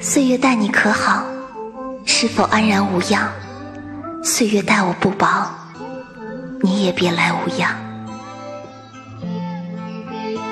岁月待你可好是否安然无恙？岁月待我不薄你也别来无恙。